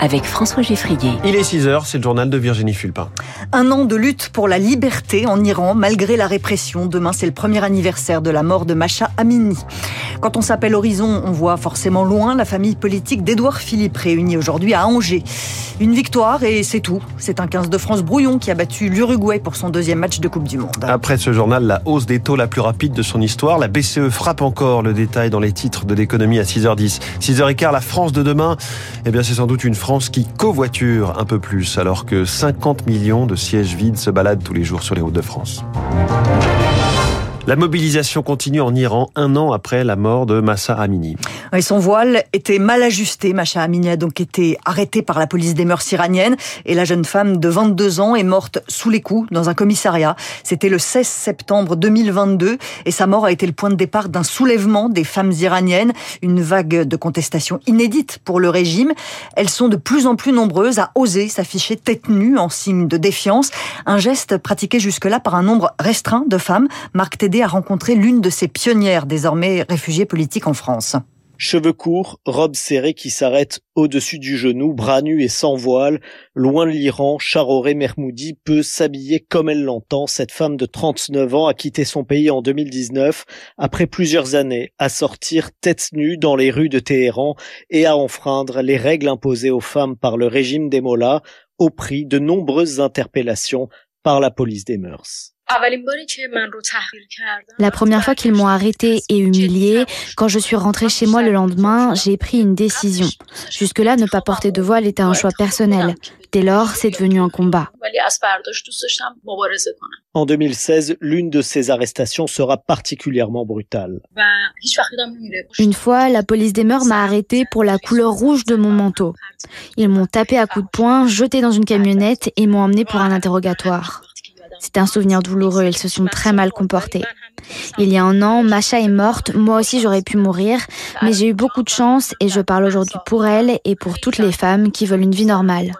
avec François Geffrier. Il est 6h, c'est le journal de Virginie Fulpin. Un an de lutte pour la liberté en Iran, malgré la répression. Demain, c'est le premier anniversaire de la mort de Masha Amini. Quand on s'appelle Horizon, on voit forcément loin la famille politique d'Édouard Philippe, réunie aujourd'hui à Angers. Une victoire et c'est tout. C'est un 15 de France brouillon qui a battu l'Uruguay pour son deuxième match de Coupe du Monde. Après ce journal, la hausse des taux la plus rapide de son histoire. La BCE frappe encore le détail dans les titres de l'économie à 6h10. 6h15, la France de demain, eh bien c'est sans doute une France qui covoiture un peu plus, alors que 50 millions de sièges vides se baladent tous les jours sur les routes de France. La mobilisation continue en Iran un an après la mort de Massa Amini. Et son voile était mal ajusté. Massa Amini a donc été arrêtée par la police des mœurs iraniennes et la jeune femme de 22 ans est morte sous les coups dans un commissariat. C'était le 16 septembre 2022 et sa mort a été le point de départ d'un soulèvement des femmes iraniennes, une vague de contestation inédite pour le régime. Elles sont de plus en plus nombreuses à oser s'afficher tête nue en signe de défiance, un geste pratiqué jusque-là par un nombre restreint de femmes. Marc a rencontré l'une de ces pionnières désormais réfugiées politiques en France. Cheveux courts, robe serrée qui s'arrête au-dessus du genou, bras nus et sans voile, loin de l'Iran, Charoré Mermoudi peut s'habiller comme elle l'entend. Cette femme de 39 ans a quitté son pays en 2019 après plusieurs années à sortir tête nue dans les rues de Téhéran et à enfreindre les règles imposées aux femmes par le régime des Mollahs au prix de nombreuses interpellations par la police des mœurs. La première fois qu'ils m'ont arrêté et humilié, quand je suis rentrée chez moi le lendemain, j'ai pris une décision. Jusque-là, ne pas porter de voile était un choix personnel. Dès lors, c'est devenu un combat. En 2016, l'une de ces arrestations sera particulièrement brutale. Une fois, la police des mœurs m'a arrêté pour la couleur rouge de mon manteau. Ils m'ont tapé à coups de poing, jeté dans une camionnette et m'ont emmené pour un interrogatoire. C'était un souvenir douloureux, ils se sont très mal comportés. Il y a un an, Macha est morte, moi aussi j'aurais pu mourir, mais j'ai eu beaucoup de chance et je parle aujourd'hui pour elle et pour toutes les femmes qui veulent une vie normale.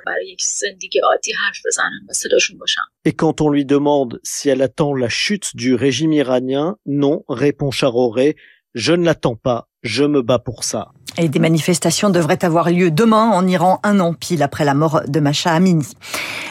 Et quand on lui demande si elle attend la chute du régime iranien, non, répond Charoré, je ne l'attends pas, je me bats pour ça. Et des manifestations devraient avoir lieu demain en Iran, un an pile après la mort de Masha Amini.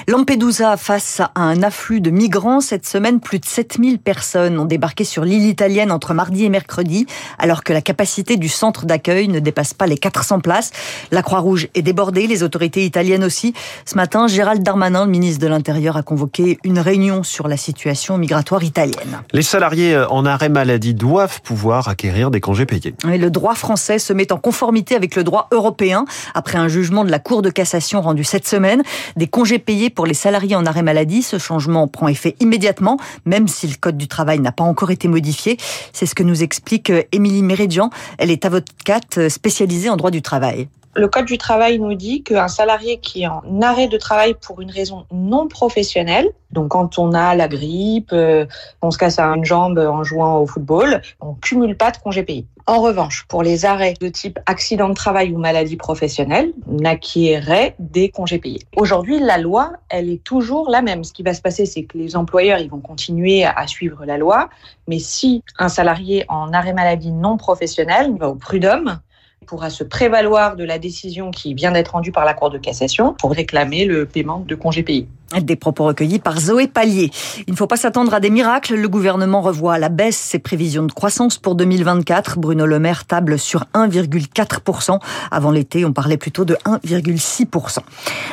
Lampedusa face à un afflux de migrants. Cette semaine, plus de 7000 personnes ont débarqué sur l'île italienne entre mardi et mercredi, alors que la capacité du centre d'accueil ne dépasse pas les 400 places. La Croix-Rouge est débordée, les autorités italiennes aussi. Ce matin, Gérald Darmanin, le ministre de l'Intérieur, a convoqué une réunion sur la situation migratoire italienne. Les salariés en arrêt maladie doivent pouvoir acquérir des congés payés. Le droit français se met en conformité avec le droit européen après un jugement de la Cour de cassation rendu cette semaine. Des congés payés pour les salariés en arrêt maladie. Ce changement prend effet immédiatement, même si le Code du travail n'a pas encore été modifié. C'est ce que nous explique euh, Émilie Méridian. Elle est avocate euh, spécialisée en droit du travail. Le Code du travail nous dit qu'un salarié qui est en arrêt de travail pour une raison non professionnelle, donc quand on a la grippe, euh, on se casse une jambe en jouant au football, on cumule pas de congés payés. En revanche, pour les arrêts de type accident de travail ou maladie professionnelle, on acquérait des congés payés. Aujourd'hui, la loi, elle est toujours la même. Ce qui va se passer, c'est que les employeurs, ils vont continuer à suivre la loi, mais si un salarié en arrêt maladie non professionnel va au prud'homme, pourra se prévaloir de la décision qui vient d'être rendue par la Cour de cassation pour réclamer le paiement de congés payés. Des propos recueillis par Zoé Pallier. Il ne faut pas s'attendre à des miracles. Le gouvernement revoit à la baisse ses prévisions de croissance pour 2024. Bruno Le Maire table sur 1,4%. Avant l'été, on parlait plutôt de 1,6%.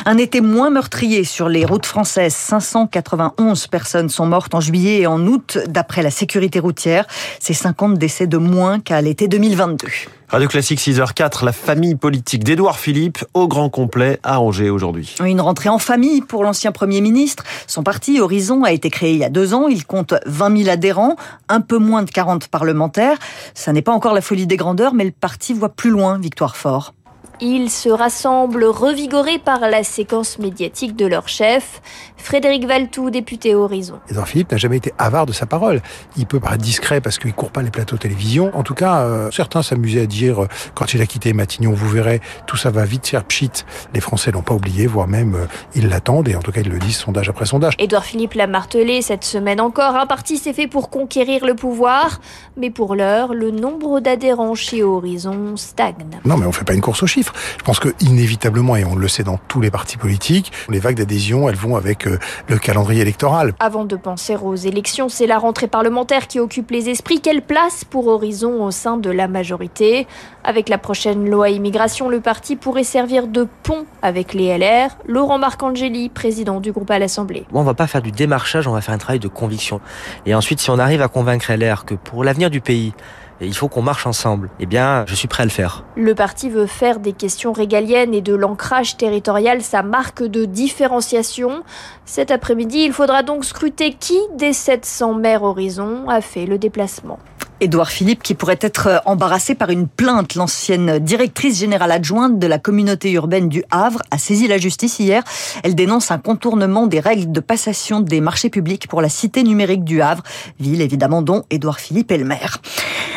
Un été moins meurtrier sur les routes françaises. 591 personnes sont mortes en juillet et en août, d'après la sécurité routière. C'est 50 décès de moins qu'à l'été 2022. Radio Classique 6h04, la famille politique d'Édouard Philippe au grand complet à Angers aujourd'hui. Une rentrée en famille pour l'ancien Premier ministre. Son parti Horizon a été créé il y a deux ans. Il compte 20 000 adhérents, un peu moins de 40 parlementaires. Ça n'est pas encore la folie des grandeurs, mais le parti voit plus loin, Victoire Fort. Ils se rassemblent revigorés par la séquence médiatique de leur chef. Frédéric Valtou, député Horizon. Edouard Philippe n'a jamais été avare de sa parole. Il peut paraître discret parce qu'il court pas les plateaux de télévision. En tout cas, euh, certains s'amusaient à dire, euh, quand il a quitté Matignon, vous verrez, tout ça va vite faire pchit. Les Français l'ont pas oublié, voire même euh, ils l'attendent et en tout cas ils le disent sondage après sondage. Édouard Philippe l'a martelé cette semaine encore. Un parti s'est fait pour conquérir le pouvoir, mais pour l'heure, le nombre d'adhérents chez Horizon stagne. Non, mais on fait pas une course aux chiffres. Je pense que inévitablement, et on le sait dans tous les partis politiques, les vagues d'adhésion, elles vont avec le calendrier électoral. Avant de penser aux élections, c'est la rentrée parlementaire qui occupe les esprits. Quelle place pour Horizon au sein de la majorité? Avec la prochaine loi immigration, le parti pourrait servir de pont avec les LR. Laurent Marcangeli, président du groupe à l'Assemblée. On va pas faire du démarchage, on va faire un travail de conviction. Et ensuite, si on arrive à convaincre LR que pour l'avenir du pays, il faut qu'on marche ensemble. Eh bien, je suis prêt à le faire. Le parti veut faire des questions régaliennes et de l'ancrage territorial sa marque de différenciation. Cet après-midi, il faudra donc scruter qui des 700 maires Horizon a fait le déplacement. Édouard Philippe qui pourrait être embarrassé par une plainte. L'ancienne directrice générale adjointe de la communauté urbaine du Havre a saisi la justice hier. Elle dénonce un contournement des règles de passation des marchés publics pour la cité numérique du Havre, ville évidemment dont Édouard Philippe est le maire.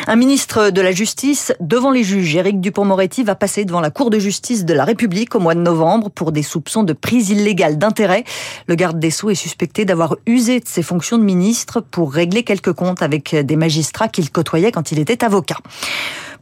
Un ministre de la Justice devant les juges, Éric Dupont-Moretti, va passer devant la Cour de justice de la République au mois de novembre pour des soupçons de prise illégale d'intérêt. Le garde des Sceaux est suspecté d'avoir usé de ses fonctions de ministre pour régler quelques comptes avec des magistrats qu'il côtoyait quand il était avocat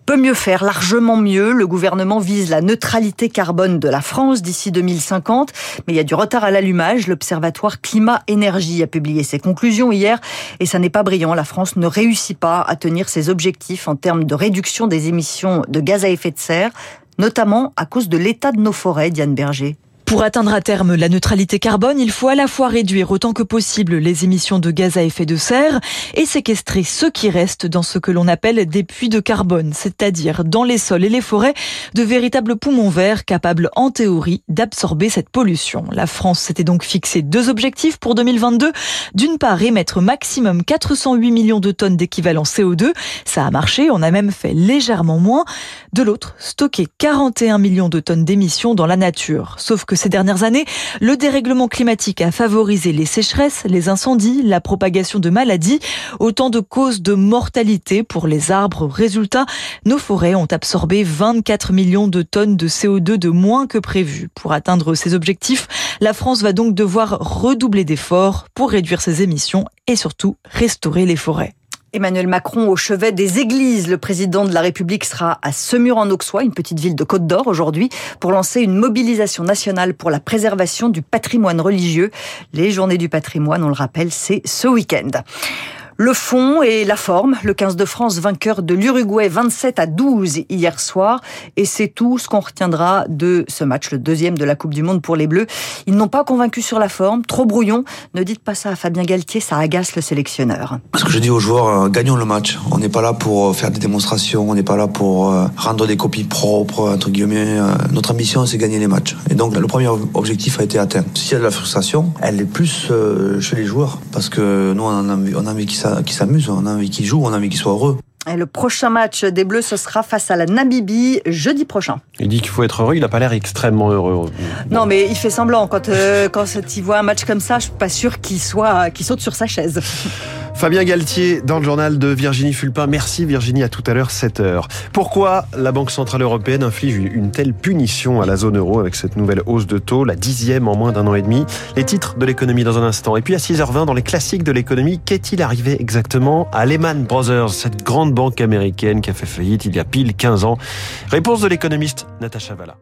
peut mieux faire, largement mieux. Le gouvernement vise la neutralité carbone de la France d'ici 2050, mais il y a du retard à l'allumage. L'Observatoire Climat-Énergie a publié ses conclusions hier et ça n'est pas brillant. La France ne réussit pas à tenir ses objectifs en termes de réduction des émissions de gaz à effet de serre, notamment à cause de l'état de nos forêts, Diane Berger. Pour atteindre à terme la neutralité carbone, il faut à la fois réduire autant que possible les émissions de gaz à effet de serre et séquestrer ce qui reste dans ce que l'on appelle des puits de carbone, c'est-à-dire dans les sols et les forêts, de véritables poumons verts capables en théorie d'absorber cette pollution. La France s'était donc fixé deux objectifs pour 2022. D'une part, émettre maximum 408 millions de tonnes d'équivalent CO2. Ça a marché, on a même fait légèrement moins. De l'autre, stocker 41 millions de tonnes d'émissions dans la nature. Sauf que ces dernières années, le dérèglement climatique a favorisé les sécheresses, les incendies, la propagation de maladies, autant de causes de mortalité pour les arbres. Résultat, nos forêts ont absorbé 24 millions de tonnes de CO2 de moins que prévu. Pour atteindre ces objectifs, la France va donc devoir redoubler d'efforts pour réduire ses émissions et surtout restaurer les forêts. Emmanuel Macron au chevet des églises. Le président de la République sera à Semur-en-Auxois, une petite ville de Côte d'Or aujourd'hui, pour lancer une mobilisation nationale pour la préservation du patrimoine religieux. Les journées du patrimoine, on le rappelle, c'est ce week-end. Le fond et la forme, le 15 de France vainqueur de l'Uruguay 27 à 12 hier soir. Et c'est tout ce qu'on retiendra de ce match, le deuxième de la Coupe du Monde pour les Bleus. Ils n'ont pas convaincu sur la forme, trop brouillon. Ne dites pas ça à Fabien Galtier, ça agace le sélectionneur. Ce que je dis aux joueurs, euh, gagnons le match. On n'est pas là pour euh, faire des démonstrations, on n'est pas là pour euh, rendre des copies propres, entre guillemets. Notre ambition, c'est gagner les matchs. Et donc, le premier objectif a été atteint. S'il y a de la frustration, elle est plus chez les joueurs. Parce que nous, on a envie, on a envie qu'ils qui s'amusent, on a envie qu'ils jouent, on a envie qu'ils soient heureux. Et le prochain match des Bleus, ce sera face à la Namibie jeudi prochain. Il dit qu'il faut être heureux, il n'a pas l'air extrêmement heureux. Non, mais il fait semblant. Quand, euh, quand il voit un match comme ça, je suis pas sûr qu'il soit, qu'il saute sur sa chaise. Fabien Galtier dans le journal de Virginie Fulpin. Merci Virginie, à tout à l'heure 7h. Pourquoi la Banque Centrale Européenne inflige une telle punition à la zone euro avec cette nouvelle hausse de taux, la dixième en moins d'un an et demi? Les titres de l'économie dans un instant. Et puis à 6h20 dans les classiques de l'économie, qu'est-il arrivé exactement à Lehman Brothers, cette grande banque américaine qui a fait faillite il y a pile 15 ans? Réponse de l'économiste Natacha Valla.